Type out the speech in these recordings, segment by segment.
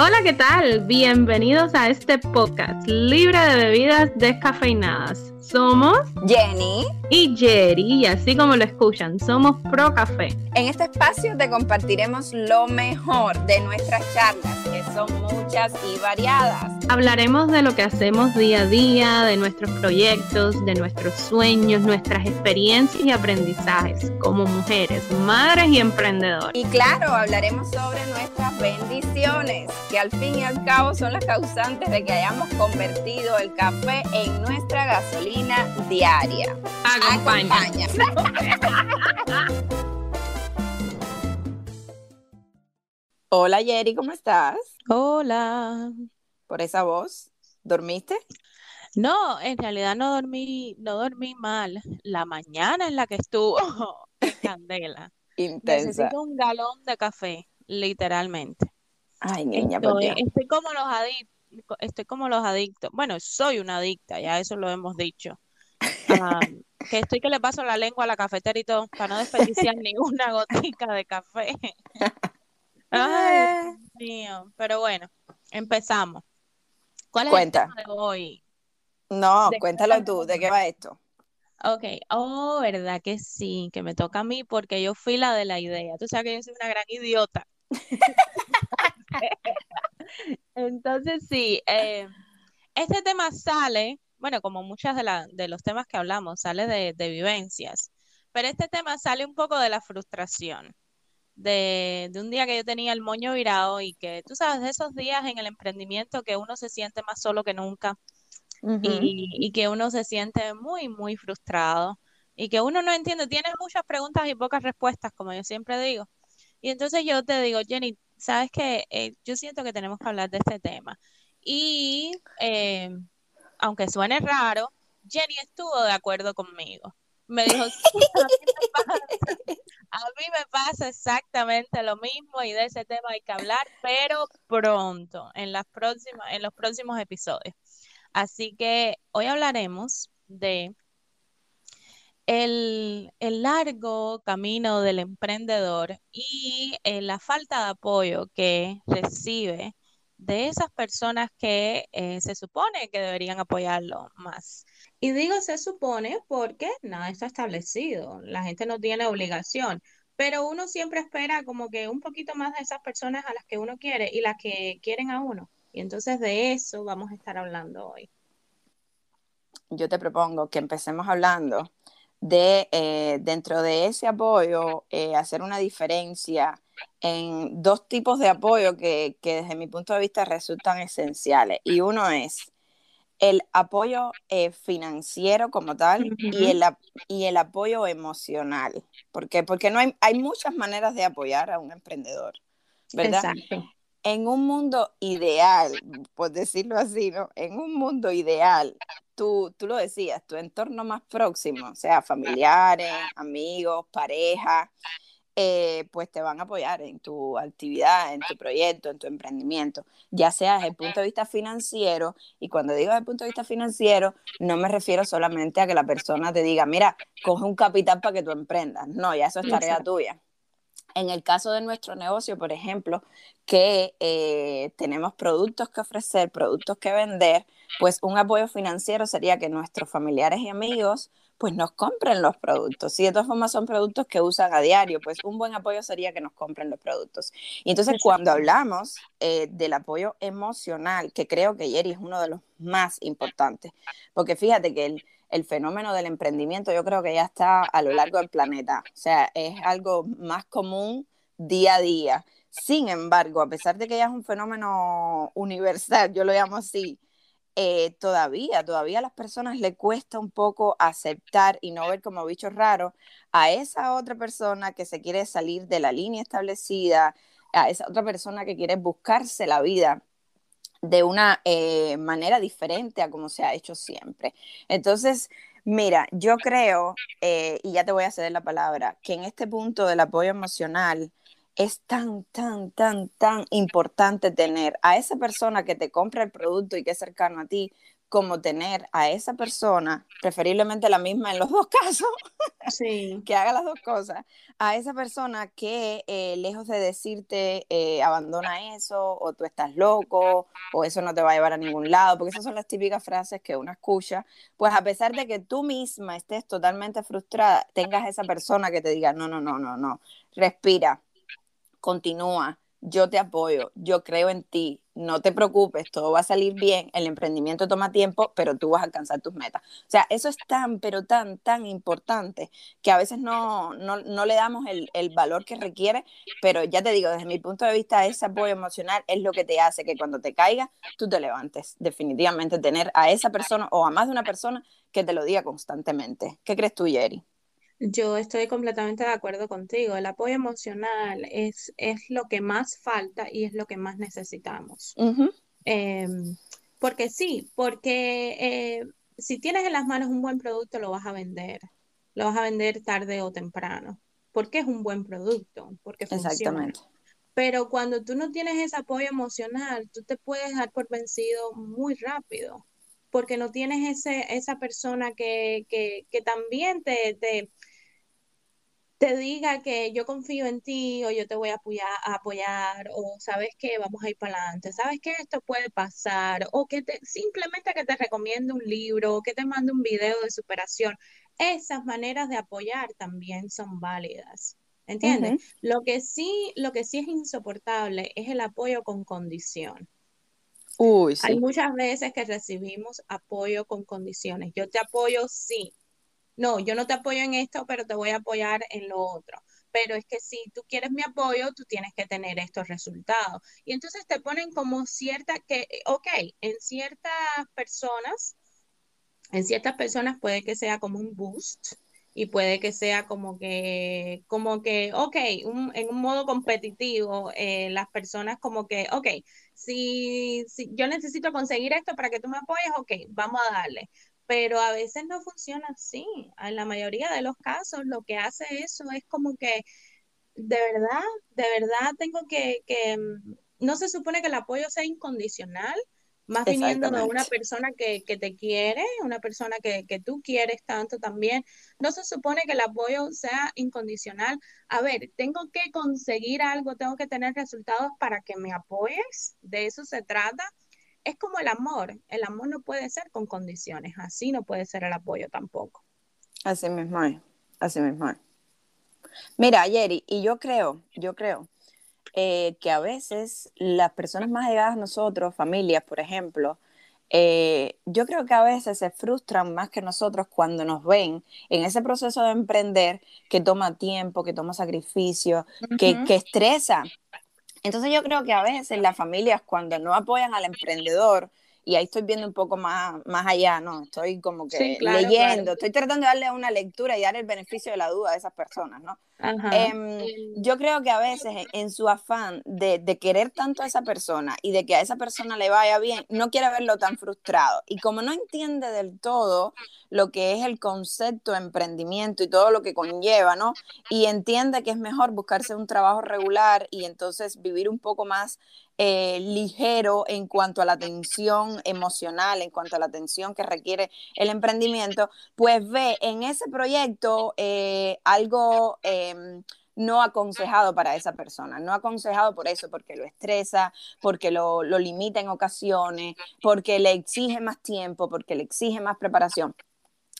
Hola, ¿qué tal? Bienvenidos a este podcast libre de bebidas descafeinadas. Somos Jenny y Jerry, y así como lo escuchan, somos Pro Café. En este espacio te compartiremos lo mejor de nuestras charlas, que son muchas y variadas. Hablaremos de lo que hacemos día a día, de nuestros proyectos, de nuestros sueños, nuestras experiencias y aprendizajes como mujeres, madres y emprendedoras. Y claro, hablaremos sobre nuestras bendiciones, que al fin y al cabo son las causantes de que hayamos convertido el café en nuestra gasolina diaria. Acompaña. Hola Jerry, ¿cómo estás? Hola. Por esa voz, ¿dormiste? No, en realidad no dormí, no dormí mal. La mañana en la que estuvo candela. Intensa. Necesito un galón de café, literalmente. Ay, niña, estoy, estoy como los adictos estoy como los adictos. Bueno, soy una adicta, ya eso lo hemos dicho. que estoy que le paso la lengua a la cafetera y todo para no desperdiciar ninguna gotica de café. Ay, Dios mío. Pero bueno, empezamos. ¿Cuál es el tema de hoy? No, cuéntalo tú, ¿de qué va esto? Ok, oh, verdad que sí, que me toca a mí porque yo fui la de la idea. Tú sabes que yo soy una gran idiota. Entonces, sí, eh, este tema sale, bueno, como muchas de, de los temas que hablamos, sale de, vivencias, pero este tema sale un poco de la frustración. De, un día que yo tenía el moño virado y que tú sabes, de esos días en el emprendimiento que uno se siente más solo que nunca y, y, que uno se siente muy, muy frustrado y que uno no entiende, tiene muchas preguntas y pocas respuestas, como yo siempre digo. Y entonces yo te digo, Jenny, sabes que eh, yo siento que tenemos que hablar de este tema. Y eh, aunque suene raro, Jenny estuvo de acuerdo conmigo. Me dijo, sí, a mí me pasa exactamente lo mismo y de ese tema hay que hablar, pero pronto, en, las próximas, en los próximos episodios. Así que hoy hablaremos de el, largo camino del emprendedor y eh, la falta de apoyo que recibe de esas personas que eh, se supone que deberían apoyarlo más. Y digo se supone porque nada está establecido, la gente no tiene obligación, pero uno siempre espera como que un poquito más de esas personas a las que uno quiere y las que quieren a uno. Y entonces de eso vamos a estar hablando hoy. Yo te propongo que empecemos hablando de eh, dentro de ese apoyo eh, hacer una diferencia en dos tipos de apoyo que, desde mi punto de vista resultan esenciales. Y uno es el apoyo eh, financiero como tal y, el, y el apoyo emocional. ¿Por Porque no hay, hay muchas maneras de apoyar a un emprendedor, ¿verdad? En un mundo ideal, por decirlo así, ¿no? En un mundo ideal, tú, tú lo decías, tu entorno más próximo, o sea, familiares, amigos, pareja, eh, pues te van a apoyar en tu actividad, en tu proyecto, en tu emprendimiento, ya sea desde el punto de vista financiero, y cuando digo desde el punto de vista financiero, no me refiero solamente a que la persona te diga, mira, coge un capital para que tú emprendas, no, ya eso es tarea tuya. En el caso de nuestro negocio, por ejemplo, que eh, tenemos productos que ofrecer, productos que vender, pues un apoyo financiero sería que nuestros familiares y amigos pues nos compren los productos. Si de todas formas son productos que usan a diario, pues un buen apoyo sería que nos compren los productos. Y entonces cuando hablamos eh, del apoyo emocional, que creo que Jerry es uno de los más importantes, porque fíjate que el, el fenómeno del emprendimiento yo creo que ya está a lo largo del planeta. O sea, es algo más común día a día. Sin embargo, a pesar de que ya es un fenómeno universal, yo lo llamo así, eh, todavía, todavía a las personas le cuesta un poco aceptar y no ver como bichos raros a esa otra persona que se quiere salir de la línea establecida, a esa otra persona que quiere buscarse la vida de una eh, manera diferente a como se ha hecho siempre. Entonces, mira, yo creo, eh, y ya te voy a ceder la palabra, que en este punto del apoyo emocional es tan, tan, tan, tan importante tener a esa persona que te compra el producto y que es cercano a ti, como tener a esa persona, preferiblemente la misma en los dos casos, sí. que haga las dos cosas, a esa persona que eh, lejos de decirte eh, abandona eso, o tú estás loco, o eso no te va a llevar a ningún lado, porque esas son las típicas frases que uno escucha, pues a pesar de que tú misma estés totalmente frustrada, tengas esa persona que te diga, no, no, no, no, no, respira, continúa, yo te apoyo, yo creo en ti, no te preocupes, todo va a salir bien, el emprendimiento toma tiempo, pero tú vas a alcanzar tus metas. O sea, eso es tan, pero tan, tan importante que a veces no, no, le damos el, el, valor que requiere, pero ya te digo, desde mi punto de vista, ese apoyo emocional es lo que te hace que cuando te caigas, tú te levantes. Definitivamente tener a esa persona o a más de una persona que te lo diga constantemente. ¿Qué crees tú, Jerry? Yo estoy completamente de acuerdo contigo. El apoyo emocional es, es lo que más falta y es lo que más necesitamos. Em, porque sí, porque eh, si tienes en las manos un buen producto, lo vas a vender. Lo vas a vender tarde o temprano. Porque es un buen producto, porque funciona. Exactamente. Pero cuando tú no tienes ese apoyo emocional, tú te puedes dar por vencido muy rápido porque no tienes ese, esa persona que, que, que también te, te, te diga que yo confío en ti o yo te voy a apoyar, apoyar o sabes que vamos a ir para adelante, sabes que esto puede pasar o que te, simplemente que te recomiende un libro o que te mande un video de superación. Esas maneras de apoyar también son válidas. ¿Entiendes? Lo que sí, lo que sí es insoportable es el apoyo con condición. Uy, sí. Hay muchas veces que recibimos apoyo con condiciones. Yo te apoyo, sí, no, yo no te apoyo en esto, pero te voy a apoyar en lo otro. Pero es que si tú quieres mi apoyo, tú tienes que tener estos resultados. Y entonces te ponen como cierta, que, ok, en ciertas personas, en ciertas personas puede que sea como un boost, y puede que sea como que, como que, ok, en un modo competitivo, eh, las personas como que, ok, si, si, yo necesito conseguir esto para que tú me apoyes, ok, vamos a darle pero a veces no funciona así. En la mayoría de los casos lo que hace eso es como que de verdad, de verdad tengo que, que mm, no se supone que el apoyo sea incondicional, más viniendo de una persona que, que, te quiere, una persona que, que, tú quieres tanto también. No se supone que el apoyo sea incondicional. A ver, tengo que conseguir algo, tengo que tener resultados para que me apoyes, de eso se trata es como el amor. El amor no puede ser con condiciones, así no puede ser el apoyo tampoco. Así mismo es, así mismo es. Mira, Jerry, y yo creo, yo creo eh, que a veces las personas más llegadas a nosotros, familias, por ejemplo, eh, yo creo que a veces se frustran más que nosotros cuando nos ven en ese proceso de emprender que toma tiempo, que toma sacrificio, que, que estresa. Entonces yo creo que a veces las familias cuando no apoyan al emprendedor, y ahí estoy viendo un poco más, más allá, ¿no? Estoy como que leyendo, estoy tratando de darle una lectura y dar el beneficio de la duda a esas personas, ¿no? Em, yo creo que a veces en, su afán de, de, querer tanto a esa persona y de que a esa persona le vaya bien, no quiere verlo tan frustrado. Y como no entiende del todo lo que es el concepto de emprendimiento y todo lo que conlleva, ¿no? Y entiende que es mejor buscarse un trabajo regular y entonces vivir un poco más eh, ligero en cuanto a la atención emocional, en cuanto a la atención que requiere el emprendimiento, pues ve en ese proyecto eh, algo... Em, no aconsejado para esa persona, no aconsejado por eso, porque lo estresa, porque lo, lo limita en ocasiones, porque le exige más tiempo, porque le exige más preparación.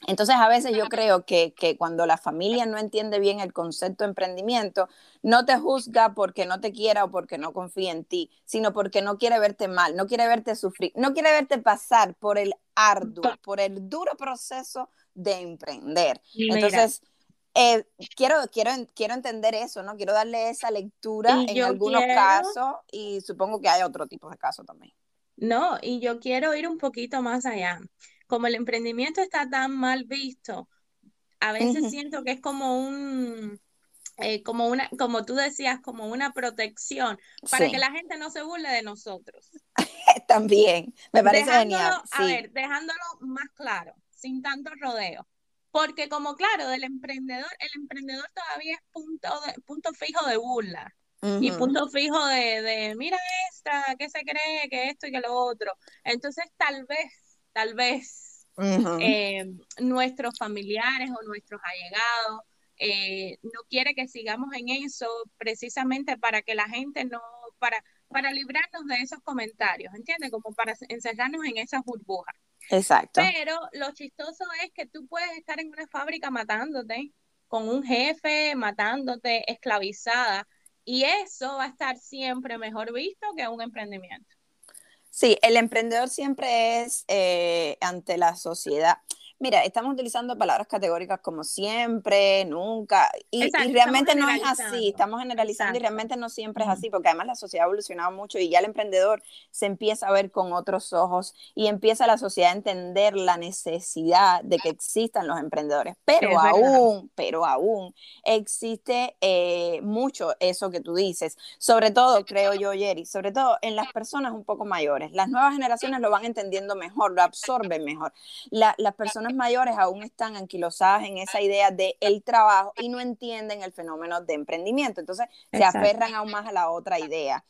Entonces, a veces yo creo que, cuando la familia no entiende bien el concepto de emprendimiento, no te juzga porque no te quiera o porque no confía en ti, sino porque no quiere verte mal, no quiere verte sufrir, no quiere verte pasar por el arduo, por el duro proceso de emprender. Entonces, eh, quiero, quiero, quiero entender eso, ¿no? Quiero darle esa lectura en algunos casos y supongo que hay otro tipo de casos también. No, y yo quiero ir un poquito más allá como el emprendimiento está tan mal visto, a veces siento que es como un, eh, como una, como tú decías, como una protección para que la gente no se burle de nosotros. También, me parece genial. A ver, dejándolo más claro, sin tanto rodeo. Porque como claro, del emprendedor, el emprendedor todavía es punto, de, punto fijo de burla. Y punto fijo de, de, mira esta, ¿qué se cree? Que esto y que lo otro. Entonces, tal vez tal vez eh, nuestros familiares o nuestros allegados eh, no quiere que sigamos en eso precisamente para que la gente no, para, para librarnos de esos comentarios, ¿entiendes? Como para encerrarnos en esas burbujas. Exacto. Pero lo chistoso es que tú puedes estar en una fábrica matándote, con un jefe matándote, esclavizada, y eso va a estar siempre mejor visto que un emprendimiento. Sí, el emprendedor siempre es eh, ante la sociedad. Mira, estamos utilizando palabras categóricas como siempre, nunca, y, realmente no es así, estamos generalizando y realmente no siempre es así, porque además la sociedad ha evolucionado mucho y ya el emprendedor se empieza a ver con otros ojos y empieza la sociedad a entender la necesidad de que existan los emprendedores, pero aún, pero aún existe eh, mucho eso que tú dices, sobre todo, creo yo, Jerry, sobre todo en las personas un poco mayores, las nuevas generaciones lo van entendiendo mejor, lo absorben mejor, las personas mayores aún están anquilosadas en esa idea de el trabajo y no entienden el fenómeno de emprendimiento. Entonces se aferran aún más a la otra idea.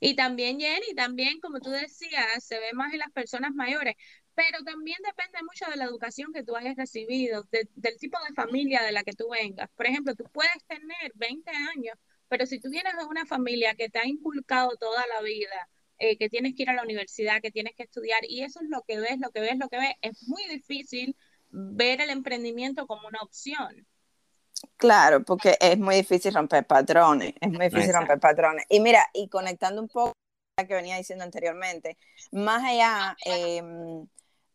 Y también, Jenny, también, como tú decías, se ve más en las personas mayores, pero también depende mucho de la educación que tú hayas recibido, del tipo de familia de la que tú vengas. Por ejemplo, tú puedes tener 20 años, pero si tú vienes de una familia que te ha inculcado toda la vida, eh, que tienes que ir a la universidad, que tienes que estudiar, y eso es lo que ves, lo que ves, lo que ves, es muy difícil ver el emprendimiento como una opción. Claro, porque es muy difícil romper patrones, es muy difícil romper patrones. Y mira, y conectando un poco a lo que venía diciendo anteriormente, más allá, eh,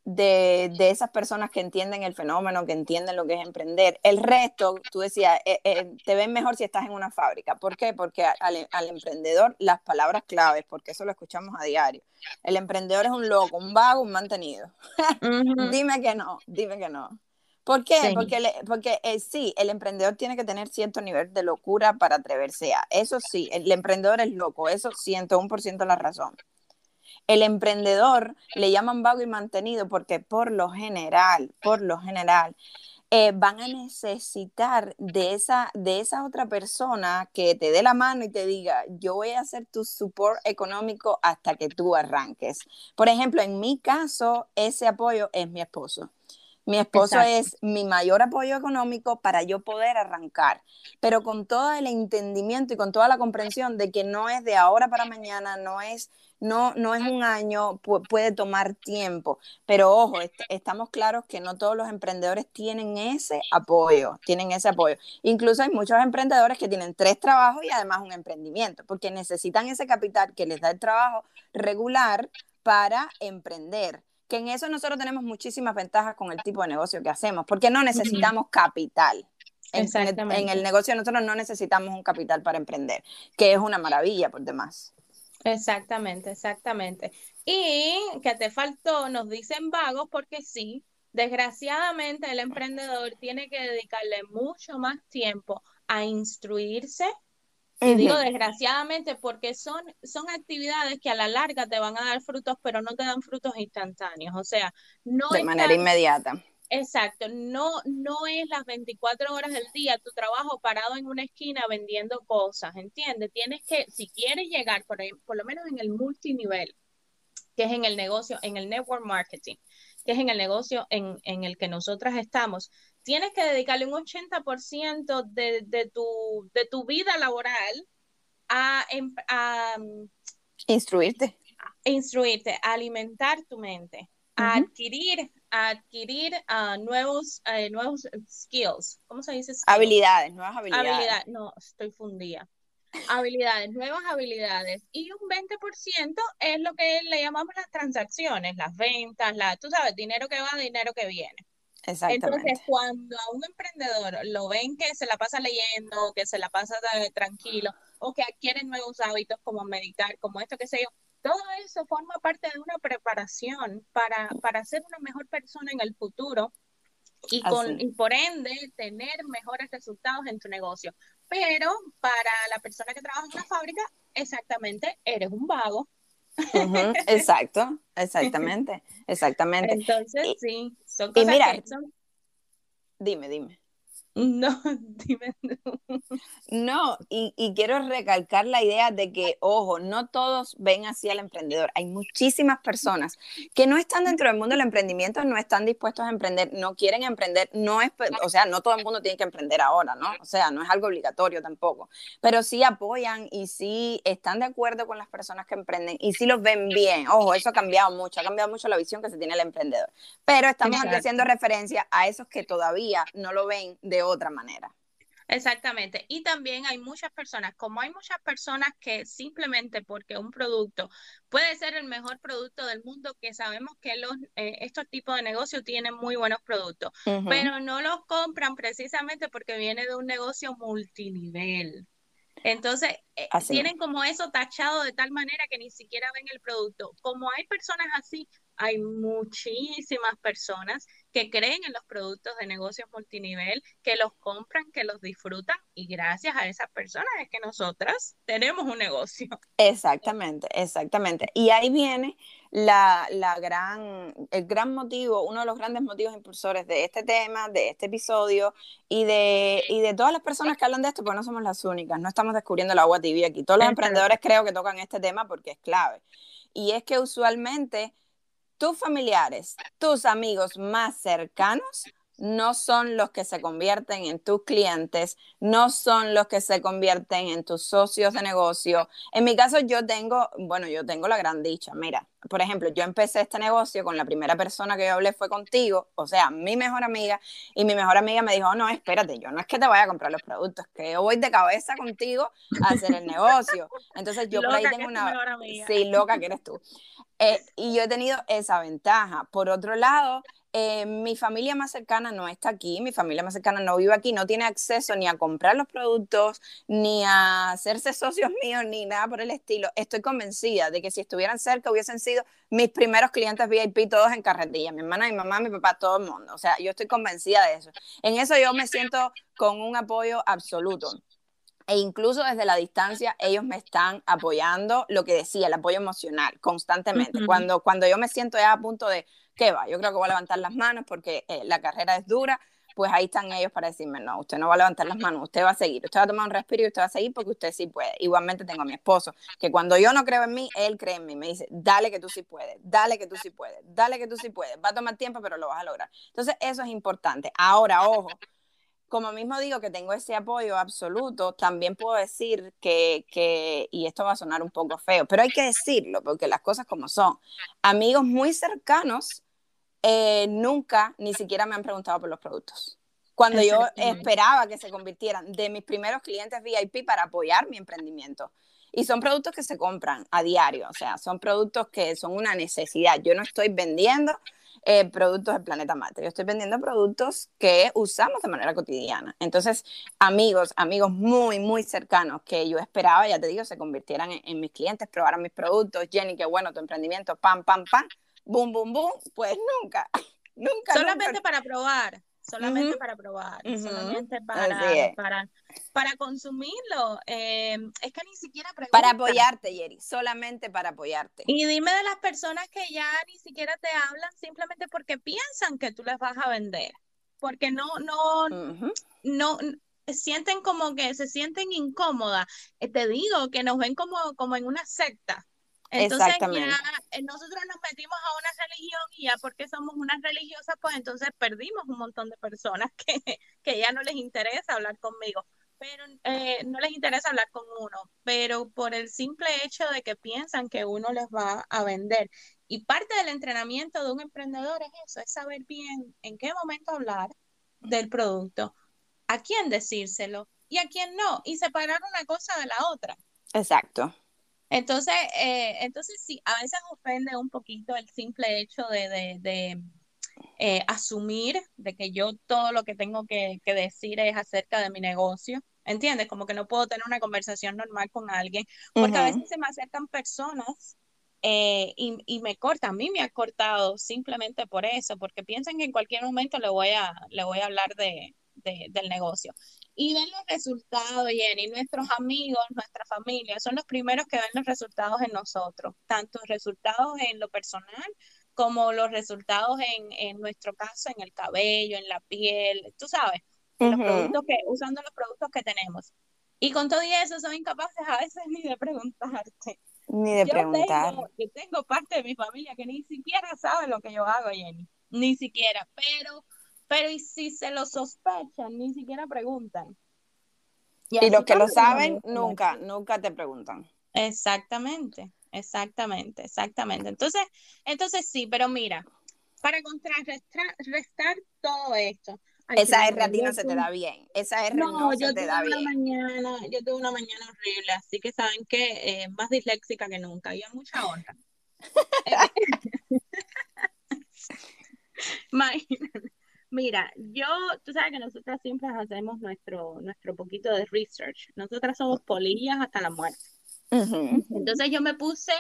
de, esas personas que entienden el fenómeno, que entienden lo que es emprender. El resto, tú decías, eh, eh, te ven mejor si estás en una fábrica. ¿Por qué? Porque al, emprendedor las palabras claves, porque eso lo escuchamos a diario. El emprendedor es un loco, un vago, un mantenido. dime que no, dime que no. ¿Por qué? Porque, porque eh, sí, el emprendedor tiene que tener cierto nivel de locura para atreverse a. Eso sí, el emprendedor es loco, eso 101% la razón. El emprendedor le llaman vago y mantenido porque por lo general, por lo general, eh, van a necesitar de esa, de esa otra persona que te dé la mano y te diga, yo voy a hacer tu support económico hasta que tú arranques. Por ejemplo, en mi caso, ese apoyo es mi esposo. Mi esposo es mi mayor apoyo económico para yo poder arrancar, pero con todo el entendimiento y con toda la comprensión de que no es de ahora para mañana, no es no, no es un año, puede tomar tiempo, pero ojo, estamos claros que no todos los emprendedores tienen ese apoyo, tienen ese apoyo. Incluso hay muchos emprendedores que tienen tres trabajos y además un emprendimiento, porque necesitan ese capital que les da el trabajo regular para emprender que en eso nosotros tenemos muchísimas ventajas con el tipo de negocio que hacemos, porque no necesitamos capital. En, en, el negocio nosotros no necesitamos un capital para emprender, que es una maravilla por demás. Exactamente, exactamente. Y que te faltó, nos dicen vagos porque sí, desgraciadamente el emprendedor tiene que dedicarle mucho más tiempo a instruirse. Y digo desgraciadamente porque son, son actividades que a la larga te van a dar frutos, pero no te dan frutos instantáneos. O sea, no... De manera inmediata. Exacto, no, no es las 24 horas del día tu trabajo parado en una esquina vendiendo cosas, ¿entiendes? Tienes que, si quieres llegar por, ahí, por lo menos en el multinivel, que es en el negocio, en el network marketing, que es en el negocio en, en el que nosotras estamos, tienes que dedicarle un 80% de, de, tu, de tu vida laboral a, em, a, instruirte. A instruirte, a alimentar tu mente, a adquirir adquirir uh, nuevos, uh, nuevos skills. ¿Cómo se dice? Habilidades, nuevas habilidades. no, estoy fundida. Habilidades, nuevas habilidades. Y un 20% es lo que le llamamos las transacciones, las ventas, la, tú sabes, dinero que va, dinero que viene. Entonces, cuando a un emprendedor lo ven que se la pasa leyendo, que se la pasa tranquilo, o que adquiere nuevos hábitos como meditar, como esto, que sé yo, todo eso forma parte de una preparación para, para ser una mejor persona en el futuro y, con, y por ende tener mejores resultados en tu negocio. Pero para la persona que trabaja en una fábrica, exactamente, eres un vago. exacto, exactamente, exactamente. Entonces, sí, son cosas y mira, Dime, dime. No, dime. No, y, y, quiero recalcar la idea de que, ojo, no todos ven así al emprendedor. Hay muchísimas personas que no están dentro del mundo del emprendimiento, no están dispuestos a emprender, no quieren emprender, no es, o sea, no todo el mundo tiene que emprender ahora, ¿no? O sea, no es algo obligatorio tampoco, pero sí apoyan y sí están de acuerdo con las personas que emprenden y sí los ven bien. Ojo, eso ha cambiado mucho, ha cambiado mucho la visión que se tiene el emprendedor. Pero estamos haciendo referencia a esos que todavía no lo ven de otra manera. Exactamente. Y también hay muchas personas, como hay muchas personas que simplemente porque un producto puede ser el mejor producto del mundo, que sabemos que los, eh, estos tipos de negocios tienen muy buenos productos, pero no los compran precisamente porque viene de un negocio multinivel. Entonces, eh, tienen como eso tachado de tal manera que ni siquiera ven el producto. Como hay personas así, hay muchísimas personas que creen en los productos de negocios multinivel, que los compran, que los disfrutan y gracias a esas personas es que nosotras tenemos un negocio. Exactamente, exactamente. Y ahí viene la, la gran, el gran motivo, uno de los grandes motivos impulsores de este tema, de este episodio y de, y de todas las personas que hablan de esto, porque no somos las únicas, no estamos descubriendo el agua tibia aquí. Todos los emprendedores creo que tocan este tema porque es clave. Y es que usualmente tus familiares, tus amigos más cercanos no son los que se convierten en tus clientes, no son los que se convierten en tus socios de negocio. En mi caso yo tengo, bueno, yo tengo la gran dicha, mira, por ejemplo, yo empecé este negocio con la primera persona que yo hablé fue contigo, o sea, mi mejor amiga, y mi mejor amiga me dijo, no, espérate, yo no es que te vaya a comprar los productos, que yo voy de cabeza contigo a hacer el negocio. Entonces yo por ahí tengo una... Sí, loca que eres tú. Eh, y yo he tenido esa ventaja. Por otro lado, eh, mi familia más cercana no está aquí, mi familia más cercana no vive aquí, no tiene acceso ni a comprar los productos, ni a hacerse socios míos, ni nada por el estilo. Estoy convencida de que si estuvieran cerca hubiesen sido mis primeros clientes VIP todos en carretilla, mi hermana, mi mamá, mi papá, todo el mundo. O sea, yo estoy convencida de eso. En eso yo me siento con un apoyo absoluto e incluso desde la distancia ellos me están apoyando, lo que decía, el apoyo emocional constantemente. cuando, cuando yo me siento ya a punto de, ¿qué va? Yo creo que voy a levantar las manos porque eh, la carrera es dura, pues ahí están ellos para decirme, no, usted no va a levantar las manos, usted va a seguir, usted va a tomar un respiro y usted va a seguir porque usted sí puede. Igualmente tengo a mi esposo, que cuando yo no creo en mí, él cree en mí, me dice, dale que tú sí puedes, dale que tú sí puedes, dale que tú sí puedes, va a tomar tiempo, pero lo vas a lograr. Entonces, eso es importante. Ahora, ojo, como mismo digo que tengo ese apoyo absoluto, también puedo decir que, que, y esto va a sonar un poco feo, pero hay que decirlo, porque las cosas como son, amigos muy cercanos eh, nunca ni siquiera me han preguntado por los productos. Cuando yo esperaba que se convirtieran de mis primeros clientes VIP para apoyar mi emprendimiento. Y son productos que se compran a diario, o sea, son productos que son una necesidad. Yo no estoy vendiendo eh, productos del planeta Marte. Yo estoy vendiendo productos que usamos de manera cotidiana. Entonces, amigos, amigos muy, muy cercanos que yo esperaba, ya te digo, se convirtieran en, mis clientes, probaran mis productos. Jenny, qué bueno tu emprendimiento, pam, pam, pam, boom, boom, boom. Pues nunca, nunca. Solamente para probar solamente para probar, solamente para, para, para consumirlo. Em, es que ni siquiera Para apoyarte, Yeri, solamente para apoyarte. Y dime de las personas que ya ni siquiera te hablan simplemente porque piensan que tú les vas a vender. Porque no, no, no, sienten como que se sienten incómodas. Eh, te digo que nos ven como, como en una secta. Entonces ya eh, nosotros nos metimos a una religión y ya porque somos unas religiosas, pues entonces perdimos un montón de personas que, que ya no les interesa hablar conmigo, pero eh, no les interesa hablar con uno, pero por el simple hecho de que piensan que uno les va a vender. Y parte del entrenamiento de un emprendedor es eso, es saber bien en qué momento hablar del producto, a quién decírselo y a quién no, y separar una cosa de la otra. Exacto. Entonces, eh, entonces sí, a veces ofende un poquito el simple hecho de, de, eh, asumir de que yo todo lo que tengo que, decir es acerca de mi negocio. ¿Entiendes? Como que no puedo tener una conversación normal con alguien, porque a veces se me acercan personas eh, y, y, me cortan. A mí me ha cortado simplemente por eso, porque piensan que en cualquier momento le voy a, le voy a hablar de, del negocio y ven los resultados, Jenny. Nuestros amigos, nuestra familia, son los primeros que ven los resultados en nosotros, tanto resultados en lo personal como los resultados en, en nuestro caso, en el cabello, en la piel, tú sabes. los productos que, usando los productos que tenemos. Y con todo eso son incapaces a veces ni de preguntarte. Ni de preguntar. yo tengo parte de mi familia que ni siquiera sabe lo que yo hago, Jenny. Ni siquiera. Pero, pero y si se lo sospechan, ni siquiera preguntan. Y, los que lo saben, nunca, nunca te preguntan. Exactamente, exactamente, exactamente. Entonces, entonces sí, pero mira, para contrarrestar todo esto. esa R a ti no se te da bien. Esa R no, se te da bien. Mañana, yo tuve una mañana horrible, así que saben que eh, más disléxica que nunca. Había mucha honra. Mira, yo, tú sabes que nosotras siempre hacemos nuestro, nuestro poquito de research. Nosotras somos polillas hasta la muerte. Entonces yo me puse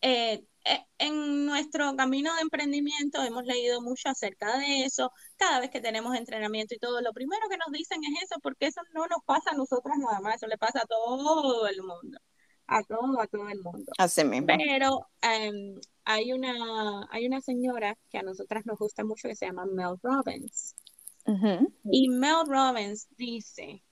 eh, eh, en nuestro camino de emprendimiento hemos leído mucho acerca de eso. Cada vez que tenemos entrenamiento y todo, lo primero que nos dicen es eso, porque eso no nos pasa a nosotras nada más, eso le pasa a todo el mundo, a todo, a todo el mundo. Así mismo. Pero em, hay, una, hay una señora que a nosotras nos gusta mucho que se llama Mel Robbins. Y Mel Robbins dice,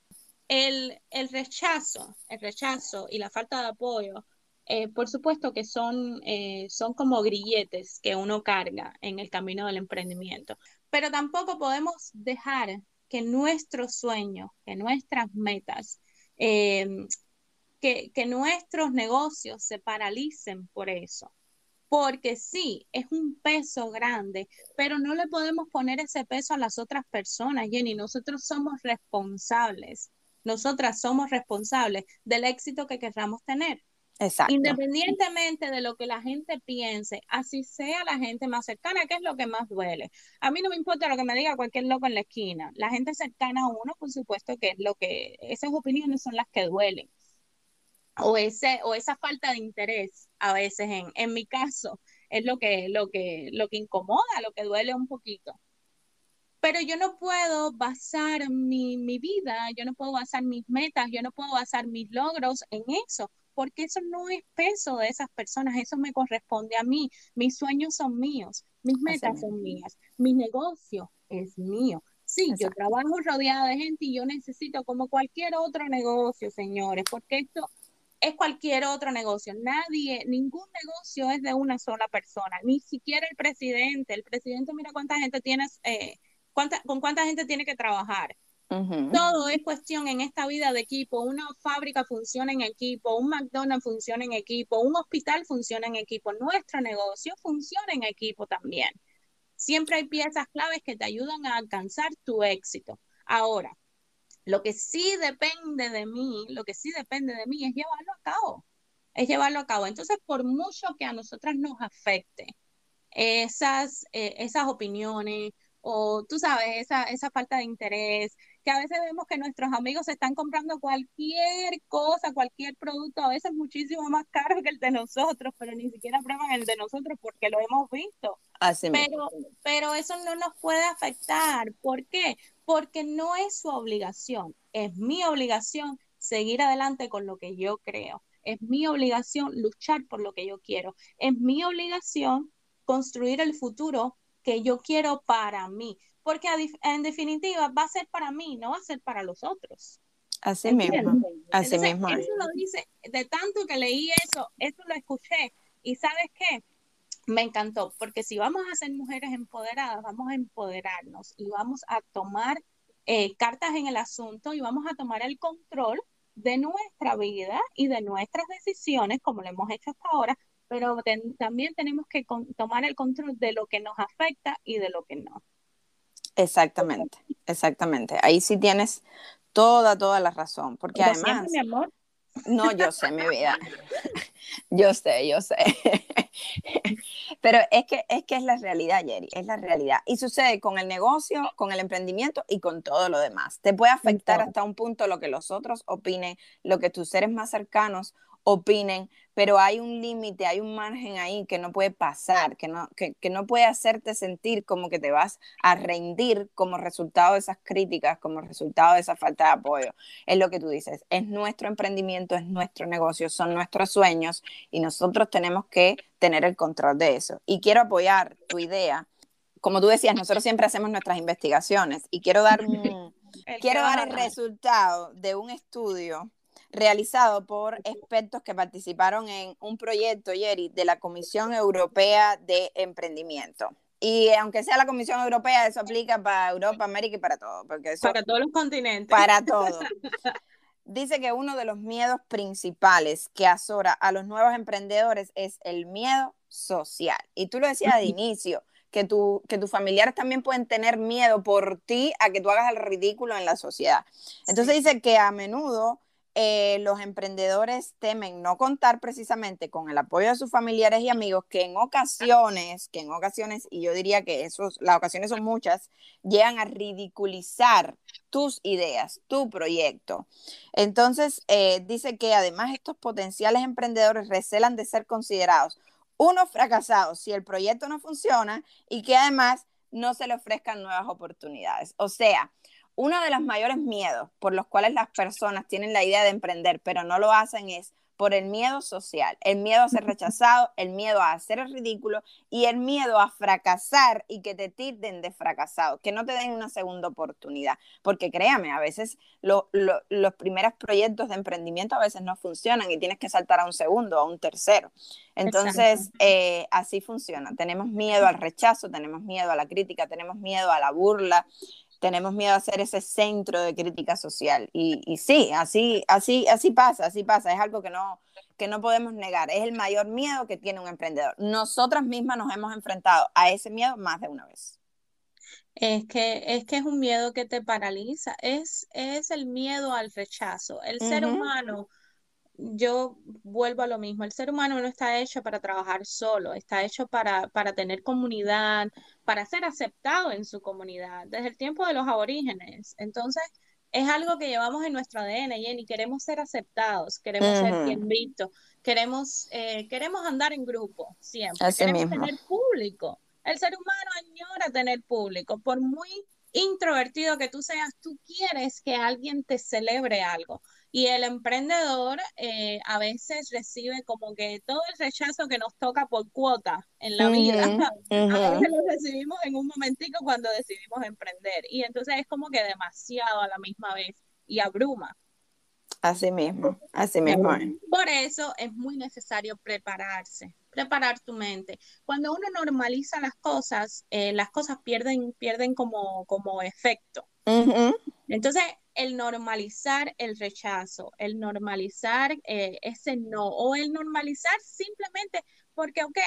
el, el rechazo, el rechazo y la falta de apoyo eh, por supuesto que son, eh, son como grilletes que uno carga en el camino del emprendimiento, pero tampoco podemos dejar que nuestros sueños, que nuestras metas, em, que, que nuestros negocios se paralicen por eso. Porque sí, es un peso grande, pero no le podemos poner ese peso a las otras personas, Jenny. Nosotros somos responsables, nosotras somos responsables del éxito que querramos tener. Independientemente de lo que la gente piense, así sea la gente más cercana, que es lo que más duele. A mí no me importa lo que me diga cualquier loco en la esquina. La gente cercana a uno, por supuesto que es lo que, esas opiniones son las que duelen. O, ese, o esa falta de interés a veces en, en mi caso es lo que, lo, que, lo que incomoda, lo que duele un poquito. Pero yo no puedo basar mi, mi vida, yo no puedo basar mis metas, yo no puedo basar mis logros en eso, porque eso no es peso de esas personas, eso me corresponde a mí. Mis sueños son míos, mis metas son mías, mi negocio es mío. Sí, yo trabajo rodeada de gente y yo necesito como cualquier otro negocio, señores, porque esto es cualquier otro negocio. Nadie, ningún negocio es de una sola persona, ni siquiera el presidente. El presidente mira cuánta gente tienes, eh, cuánta, con cuánta gente tiene que trabajar. Todo es cuestión en esta vida de equipo. Una fábrica funciona en equipo, un McDonald's funciona en equipo, un hospital funciona en equipo, nuestro negocio funciona en equipo también. Siempre hay piezas claves que te ayudan a alcanzar tu éxito. Ahora, lo que sí depende de mí, lo que sí depende de mí es llevarlo a cabo. Es llevarlo a cabo. Entonces, por mucho que a nosotras nos afecte esas, eh, esas opiniones, o tú sabes, esa, esa falta de interés, que a veces vemos que nuestros amigos se están comprando cualquier cosa, cualquier producto, a veces muchísimo más caro que el de nosotros, pero ni siquiera prueban el de nosotros porque lo hemos visto. Así pero, pero eso no nos puede afectar. ¿Por qué? Porque no es su obligación, es mi obligación seguir adelante con lo que yo creo. Es mi obligación luchar por lo que yo quiero. Es mi obligación construir el futuro que yo quiero para mí porque en definitiva va a ser para mí, no va a ser para los otros. Así mismo, así mismo. Eso lo dice, de tanto que leí eso, eso lo escuché, y ¿sabes qué? Me encantó, porque si vamos a ser mujeres empoderadas, vamos a empoderarnos y vamos a tomar eh, cartas en el asunto y vamos a tomar el control de nuestra vida y de nuestras decisiones, como lo hemos hecho hasta ahora, pero también tenemos que tomar el control de lo que nos afecta y de lo que no. Exactamente, exactamente. Ahí sí tienes toda, toda la razón, porque además... mi amor. No, yo sé, mi vida. Yo sé, yo sé. Pero es que, es que es la realidad, Jerry, es la realidad. Y sucede con el negocio, con el emprendimiento y con todo lo demás. Te puede afectar hasta un punto lo que los otros opinen, lo que tus seres más cercanos opinen, pero hay un límite, hay un margen ahí que no puede pasar, que no, que, no puede hacerte sentir como que te vas a rendir como resultado de esas críticas, como resultado de esa falta de apoyo. Es lo que tú dices, es nuestro emprendimiento, es nuestro negocio, son nuestros sueños y nosotros tenemos que tener el control de eso. Y quiero apoyar tu idea. Como tú decías, nosotros siempre hacemos nuestras investigaciones y quiero dar un quiero dar el resultado de un estudio realizado por expertos que participaron en un proyecto, Yeri, de la Comisión Europea de Emprendimiento. Y aunque sea la Comisión Europea, eso aplica para Europa, América y para todo. Porque para todos los continentes. Para todo. Dice que uno de los miedos principales que azora a los nuevos emprendedores es el miedo social. Y tú lo decías de inicio, que, tu, que tus familiares también pueden tener miedo por ti a que tú hagas el ridículo en la sociedad. Entonces dice que a menudo eh, los emprendedores temen no contar precisamente con el apoyo de sus familiares y amigos que en ocasiones, que en ocasiones, y yo diría que esos, las ocasiones son muchas, llegan a ridiculizar tus ideas, tu proyecto. Entonces, eh, dice que además estos potenciales emprendedores recelan de ser considerados unos fracasados si el proyecto no funciona y que además no se le ofrezcan nuevas oportunidades. O sea, uno de los mayores miedos por los cuales las personas tienen la idea de emprender, pero no lo hacen es por el miedo social, el miedo a ser rechazado, el miedo a hacer el ridículo y el miedo a fracasar y que te tilden de fracasado, que no te den una segunda oportunidad. Porque créame, a veces los primeros proyectos de emprendimiento a veces no funcionan y tienes que saltar a un segundo, a un tercero. Entonces, eh, así funciona. Tenemos miedo al rechazo, tenemos miedo a la crítica, tenemos miedo a la burla tenemos miedo a ser ese centro de crítica social. Y, y, sí, así, así, así pasa, así pasa. Es algo que no, que no podemos negar. Es el mayor miedo que tiene un emprendedor. Nosotras mismas nos hemos enfrentado a ese miedo más de una vez. Es que, es que es un miedo que te paraliza, es, es el miedo al rechazo. El ser humano yo vuelvo a lo mismo, el ser humano no está hecho para trabajar solo, está hecho para, para tener comunidad, para ser aceptado en su comunidad, desde el tiempo de los aborígenes. Entonces, es algo que llevamos en nuestro ADN, y queremos ser aceptados, queremos ser bien vistos, queremos, eh, queremos andar en grupo siempre, queremos tener público. El ser humano añora tener público, por muy introvertido que tú seas, tú quieres que alguien te celebre algo. Y el emprendedor eh, a veces recibe como que todo el rechazo que nos toca por cuota en la vida, a veces lo recibimos en un momentico cuando decidimos emprender. Y entonces es como que demasiado a la misma vez y abruma. Así mismo, así mismo. Por eso es muy necesario prepararse, preparar tu mente. Cuando uno normaliza las cosas, eh, las cosas pierden, pierden como, como efecto. Entonces, el normalizar el rechazo, el normalizar eh, ese no, o el normalizar simplemente porque, ok,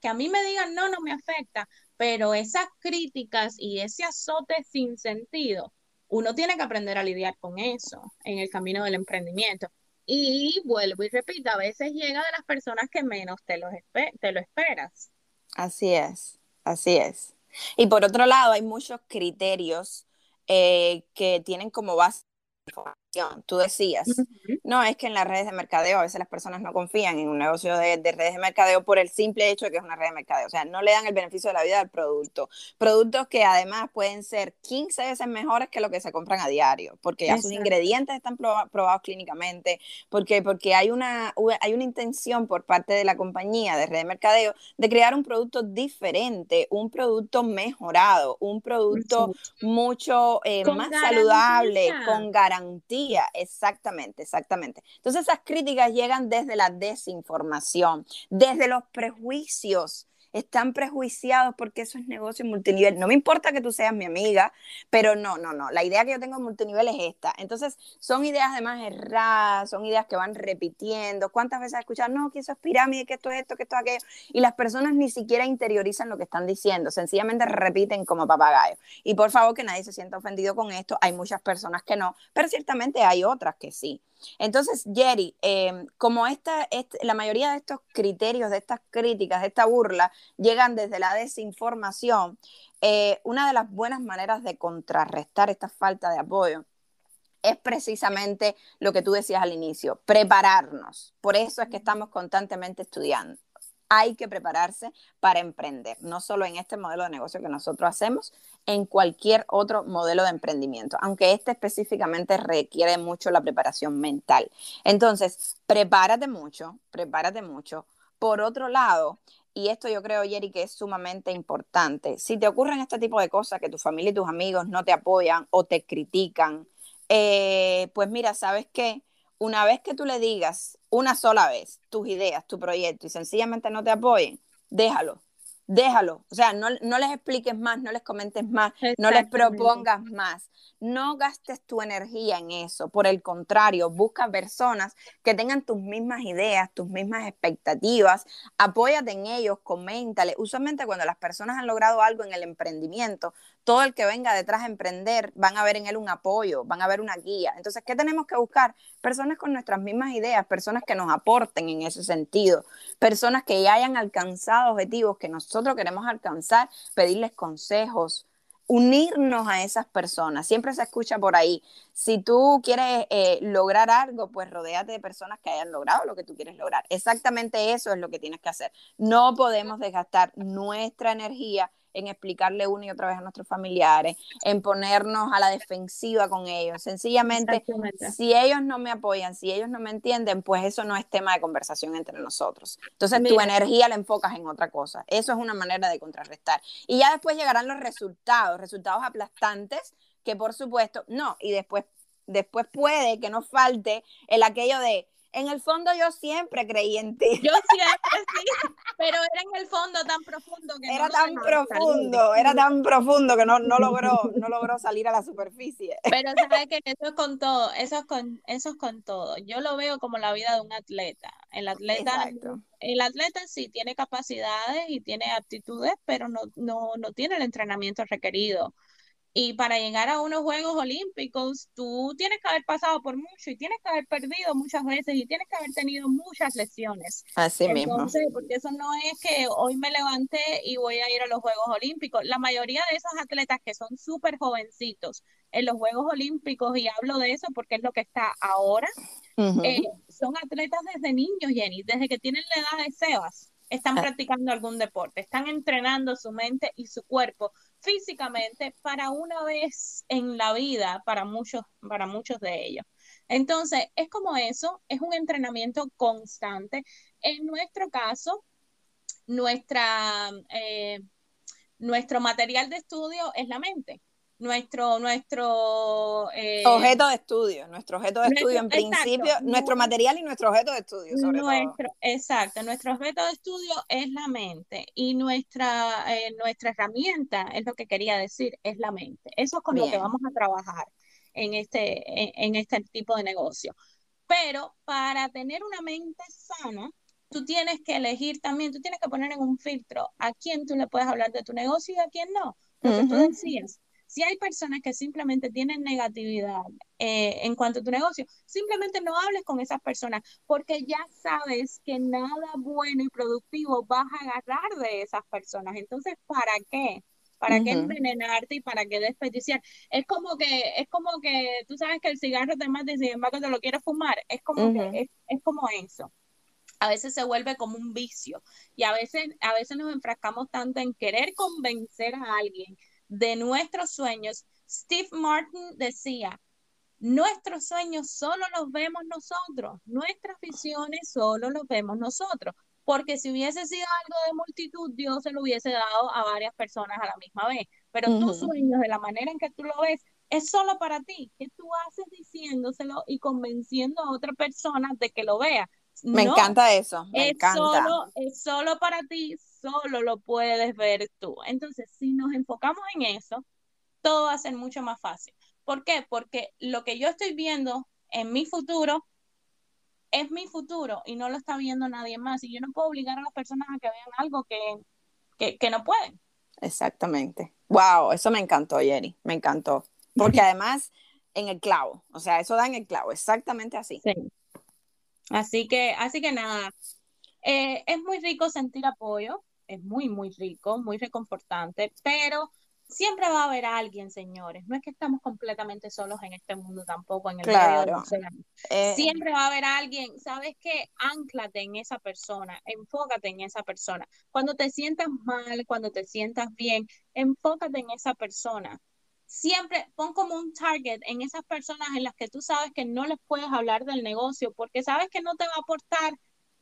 que a mí me digan no, no me afecta, pero esas críticas y ese azote sin sentido, uno tiene que aprender a lidiar con eso en el camino del emprendimiento. Y vuelvo y repito, a veces llega de las personas que menos te lo, te lo esperas. Así es, así es. Y por otro lado, hay muchos criterios eh, que tienen como base. Tú decías, no, es que en las redes de mercadeo a veces las personas no confían en un negocio de, redes de mercadeo por el simple hecho de que es una red de mercadeo. O sea, no le dan el beneficio de la vida al producto. Productos que además pueden ser 15 veces mejores que lo que se compran a diario, porque ya sus ingredientes están probados clínicamente, porque, porque hay, una, hay una intención por parte de la compañía de red de mercadeo de crear un producto diferente, un producto mejorado, un producto mucho. eh, más saludable, con garantía Exactamente, exactamente. Entonces esas críticas llegan desde la desinformación, desde los prejuicios están prejuiciados porque eso es negocio multinivel. No me importa que tú seas mi amiga, pero no, no, no. La idea que yo tengo en multinivel es esta. Entonces, son ideas además erradas, son ideas que van repitiendo. ¿Cuántas veces has escuchado, no, que eso es pirámide, que esto es esto, que esto es aquello? Y las personas ni siquiera interiorizan lo que están diciendo, sencillamente repiten como papagayo. Y por favor, que nadie se sienta ofendido con esto. Hay muchas personas que no, pero ciertamente hay otras que sí. Entonces, Jerry, em, como esta, la mayoría de estos criterios, de estas críticas, de esta burla, llegan desde la desinformación, eh, una de las buenas maneras de contrarrestar esta falta de apoyo es precisamente lo que tú decías al inicio, prepararnos. Por eso es que estamos constantemente estudiando hay que prepararse para emprender, no solo en este modelo de negocio que nosotros hacemos, en cualquier otro modelo de emprendimiento, aunque este específicamente requiere mucho la preparación mental. Entonces, prepárate mucho, prepárate mucho. Por otro lado, y esto yo creo, Jerry, que es sumamente importante. Si te ocurren este tipo de cosas, que tu familia y tus amigos no te apoyan o te critican, eh, pues mira, ¿sabes qué? Una vez que tú le digas una sola vez tus ideas, tu proyecto y sencillamente no te apoyen, déjalo, déjalo. O sea, no, no, les expliques más, no les comentes más, no les propongas más. No gastes tu energía en eso. Por el contrario, busca personas que tengan tus mismas ideas, tus mismas expectativas. Apóyate en ellos, coméntale. Usualmente cuando las personas han logrado algo en el emprendimiento, todo el que venga detrás a emprender van a ver en él un apoyo, van a ver una guía. Entonces, ¿qué tenemos que buscar? Personas con nuestras mismas ideas, personas que nos aporten en ese sentido, personas que ya hayan alcanzado objetivos que nosotros queremos alcanzar, pedirles consejos, unirnos a esas personas. Siempre se escucha por ahí, si tú quieres eh, lograr algo, pues rodéate de personas que hayan logrado lo que tú quieres lograr. Exactamente eso es lo que tienes que hacer. No podemos desgastar nuestra energía en explicarle una y otra vez a nuestros familiares, en ponernos a la defensiva con ellos. Sencillamente, si ellos no me apoyan, si ellos no me entienden, pues eso no es tema de conversación entre nosotros. Entonces tu energía la enfocas en otra cosa. Eso es una manera de contrarrestar. Y ya después llegarán los resultados, resultados aplastantes, que por supuesto, no, y después, después puede que nos falte el aquello de en el fondo yo siempre creí en ti. Yo siempre sí, pero era en el fondo tan profundo que era tan profundo, era tan profundo que no, no logró, no logró salir a la superficie. Pero sabes que eso es con todo, eso es con, eso es con todo. Yo lo veo como la vida de un atleta. El atleta, el atleta sí tiene capacidades y tiene aptitudes, pero no, no, no tiene el entrenamiento requerido. Y para llegar a unos Juegos Olímpicos, tú tienes que haber pasado por mucho y tienes que haber perdido muchas veces y tienes que haber tenido muchas lesiones. Así Entonces, porque eso no es que hoy me levanté y voy a ir a los Juegos Olímpicos. La mayoría de esos atletas que son súper jovencitos en los Juegos Olímpicos, y hablo de eso porque es lo que está ahora, eh, son atletas desde niños, Jenny, desde que tienen la edad de Sebas están ah. practicando algún deporte, están entrenando su mente y su cuerpo físicamente para una vez en la vida para muchos, para muchos de ellos. Entonces, es como eso, es un entrenamiento constante. En nuestro caso, nuestra, eh, nuestro material de estudio es la mente nuestro, nuestro eh, objeto de estudio, nuestro objeto de estudio en principio, nuestro material y nuestro objeto de estudio, sobre nuestro, Exacto, nuestro objeto de estudio es la mente y nuestra, eh, nuestra herramienta, es lo que quería decir, es la mente. Eso es con lo que vamos a trabajar en este, en este tipo de negocio. Pero para tener una mente sana, tú tienes que elegir también, tú tienes que poner en un filtro a quién tú le puedes hablar de tu negocio y a quién no. Porque tú decías, si hay personas que simplemente tienen negatividad eh, en cuanto a tu negocio, simplemente no hables con esas personas porque ya sabes que nada bueno y productivo vas a agarrar de esas personas. Entonces, ¿para qué? ¿Para qué envenenarte y para qué desperdiciar? Es como que, es como que tú sabes que el cigarro te mata y sin embargo te lo quieres fumar. Es como que, es, es como eso a veces se vuelve como un vicio y a veces, a veces nos enfrascamos tanto en querer convencer a alguien de nuestros sueños, Steve Martin decía, nuestros sueños solo los vemos nosotros, nuestras visiones solo los vemos nosotros, porque si hubiese sido algo de multitud, Dios se lo hubiese dado a varias personas a la misma vez, pero tus sueños, de la manera en que tú lo ves, es solo para ti, que tú haces diciéndoselo y convenciendo a otra persona de que lo vea. Me encanta eso, me es encanta. Solo, es solo para ti, solo lo puedes ver tú. Entonces, si nos enfocamos en eso, todo va a ser mucho más fácil. ¿Por qué? Porque lo que yo estoy viendo en mi futuro es mi futuro y no lo está viendo nadie más. Y yo no puedo obligar a las personas a que vean algo que, que, no pueden. Exactamente. Wow, eso me encantó, Jerry, me encantó. Porque además, en el clavo, o sea, eso da en el clavo, exactamente así. Sí. Así que, así que nada, eh, es muy rico sentir apoyo, es muy, muy rico, muy reconfortante, pero siempre va a haber alguien, señores. No es que estamos completamente solos en este mundo tampoco, en el claro. Eh, siempre va a haber alguien, ¿sabes qué? Anclate en esa persona, enfócate en esa persona. Cuando te sientas mal, cuando te sientas bien, enfócate en esa persona siempre pon como un target en esas personas en las que tú sabes que no les puedes hablar del negocio porque sabes que no te va a aportar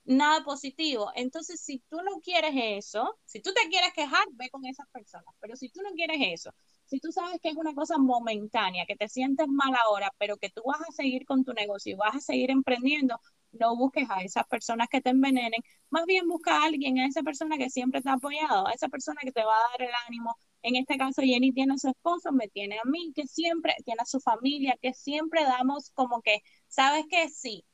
nada positivo. Entonces, si tú no quieres eso, si tú te quieres quejar, ve con esas personas. Pero si tú no quieres eso, si tú sabes que es una cosa momentánea, que te sientes mal ahora, pero que tú vas a seguir con tu negocio y vas a seguir emprendiendo, no busques a esas personas que te envenenen, más bien busca a alguien, a esa persona que siempre te ha apoyado, a esa persona que te va a dar el ánimo. En este caso, Jenny tiene a su esposo, me tiene a mí, que siempre tiene a su familia, que siempre damos como que, sabes que sí,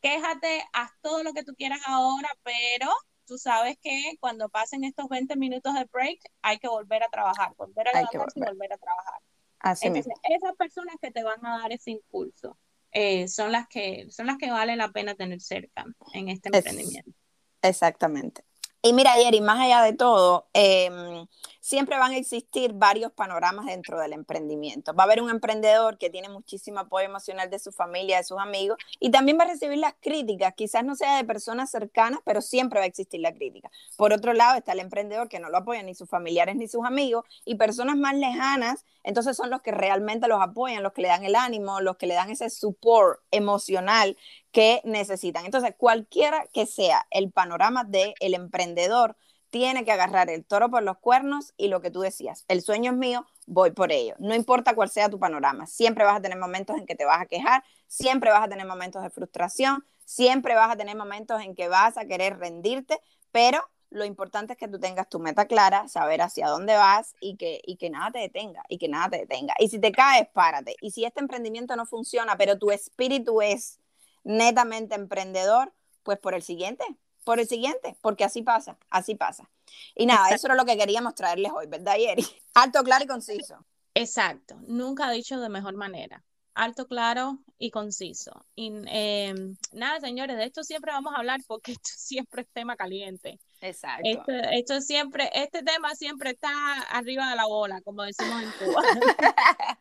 quéjate, haz todo lo que tú quieras ahora, pero tú sabes que cuando pasen estos 20 minutos de break hay que volver a trabajar, volver a levantarse y volver a trabajar. Así Entonces, esas personas que te van a dar ese impulso eh, son las que son las que vale la pena tener cerca en este emprendimiento. Exactamente. Y mira, Yeri, más allá de todo, em, siempre van a existir varios panoramas dentro del emprendimiento. Va a haber un emprendedor que tiene muchísimo apoyo emocional de su familia, de sus amigos, y también va a recibir las críticas, quizás no sea de personas cercanas, pero siempre va a existir la crítica. Por otro lado, está el emprendedor que no lo apoya ni sus familiares ni sus amigos, y personas más lejanas, entonces son los que realmente los apoyan, los que le dan el ánimo, los que le dan ese support emocional que necesitan. Entonces, cualquiera que sea el panorama del emprendedor, tiene que agarrar el toro por los cuernos y lo que tú decías, el sueño es mío, voy por ello. No importa cuál sea tu panorama, siempre vas a tener momentos en que te vas a quejar, siempre vas a tener momentos de frustración, siempre vas a tener momentos en que vas a querer rendirte, pero lo importante es que tú tengas tu meta clara, saber hacia dónde vas y que, y que nada te detenga, y que nada te detenga. Y si te caes, párate. Y si este emprendimiento no funciona, pero tu espíritu es netamente emprendedor, pues por el siguiente, por el siguiente, porque así pasa, así pasa. Y nada, eso era lo que queríamos traerles hoy, ¿verdad, Yeri? Alto, claro y conciso. Exacto, nunca dicho de mejor manera. Alto, claro y conciso. Y em, nada, señores, de esto siempre vamos a hablar porque esto siempre es tema caliente. Exacto. Esto, esto siempre, este tema siempre está arriba de la bola, como decimos en Cuba.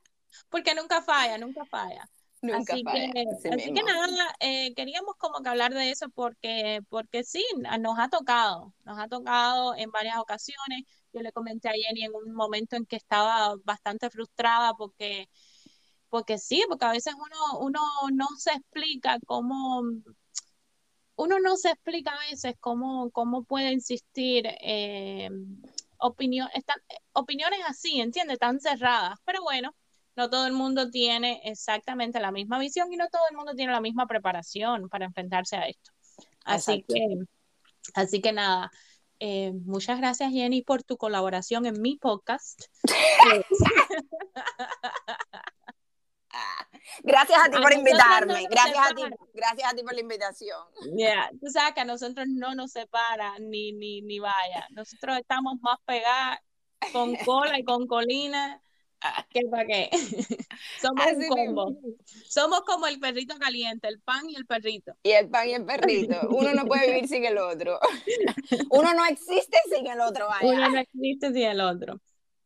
porque nunca falla, nunca falla así, que, nada, eh, queríamos como que hablar de eso porque, porque sí, nos ha tocado, nos ha tocado en varias ocasiones. Yo le comenté a Jenny en un momento en que estaba bastante frustrada porque, porque sí, porque a veces uno, uno no se explica cómo, uno no se explica a veces cómo, cómo puede insistir eh, opinión, opiniones así, ¿entiendes? Tan cerradas. Pero bueno, no todo el mundo tiene exactamente la misma visión y no todo el mundo tiene la misma preparación para enfrentarse a esto. Así que, así que nada, eh, muchas gracias Jenny por tu colaboración en mi podcast. gracias a ti por invitarme, gracias a ti, gracias a ti por la invitación. Yeah. Tú sabes que a nosotros no nos separa ni, ni, ni vaya, nosotros estamos más pegados con cola y con colina ¿Qué para qué? Somos un combo. Somos como el perrito caliente, el pan y el perrito. Y el pan y el perrito. Uno no puede vivir sin el otro. Uno no existe sin el otro. Uno no existe sin el otro.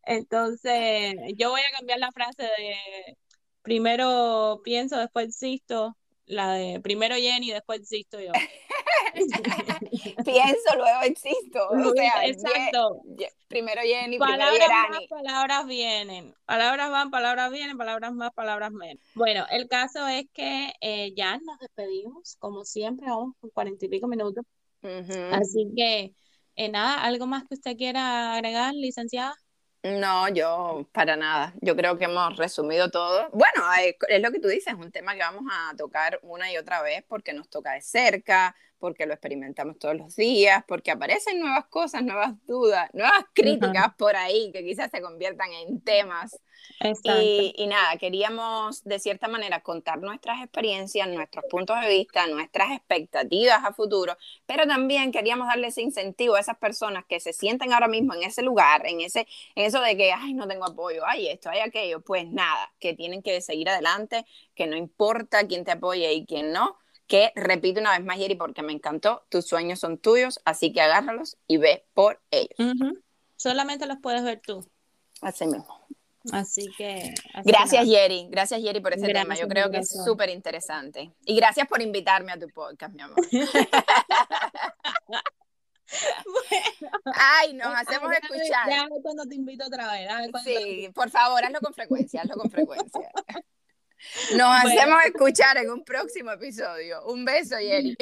Entonces, yo voy a cambiar la frase de primero pienso, después existo, la de primero Jenny, después existo yo. Pienso, luego existo. O sea, Exacto. primero Jenny, palabras primero Más, palabras vienen. Palabras van, palabras vienen, palabras más, palabras menos. Bueno, el caso es que eh, ya nos despedimos, como siempre, vamos por cuarenta y pico minutos. Así que, eh, nada, ¿algo más que usted quiera agregar, licenciada? No, yo para nada. Yo creo que hemos resumido todo. Bueno, es lo que tú dices, es un tema que vamos a tocar una y otra vez porque nos toca de cerca, porque lo experimentamos todos los días, porque aparecen nuevas cosas, nuevas dudas, nuevas críticas por ahí que quizás se conviertan en temas. Y, y, nada, queríamos de cierta manera contar nuestras experiencias, nuestros puntos de vista, nuestras expectativas a futuro, pero también queríamos darle ese incentivo a esas personas que se sienten ahora mismo en ese lugar, en, ese, en eso de que, ay, no tengo apoyo, ay, esto, hay aquello, pues nada, que tienen que seguir adelante, que no importa quién te apoye y quién no, que repito una vez más, Yeri, porque me encantó, tus sueños son tuyos, así que agárralos y ve por ellos. Solamente los puedes ver tú. Así mismo. Así que. gracias, Yeri. Gracias, Yeri, por ese tema. Yo creo que es súper interesante. Y gracias por invitarme a tu podcast, mi amor. Ay, nos hacemos escuchar. Ya cuando te invito otra vez. Sí, por favor, hazlo con frecuencia, hazlo con frecuencia. Nos hacemos escuchar en un próximo episodio. Un beso, Yeri.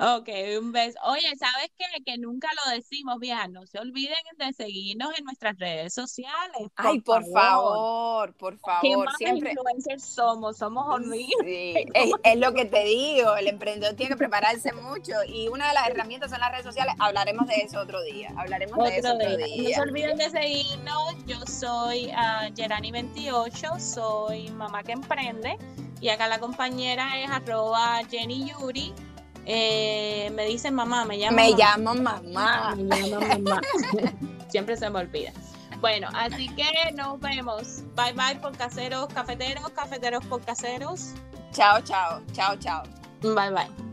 Ok, un beso. Oye, ¿sabes qué? Que nunca lo decimos, vieja. No se olviden de seguirnos en nuestras redes sociales. Por Ay, por favor, por favor. ¿Qué más siempre... influencers somos? Somos horribles. Sí, es, lo que te digo. El emprendedor tiene que prepararse mucho. Y una de las herramientas son las redes sociales. Hablaremos de eso otro día. Hablaremos de eso otro día. No se olviden de seguirnos. Yo soy uh, ah, Gerani28. Soy mamá que emprende. Y acá la compañera es arroba Jenny Yuri. Eh, me dicen mamá, me llaman Me llamo mamá. Me llaman mamá. Siempre se me olvida. Bueno, así que nos vemos. Bye bye por caseros, cafeteros, cafeteros por caseros. Chao, chao, chao, chao. Bye bye.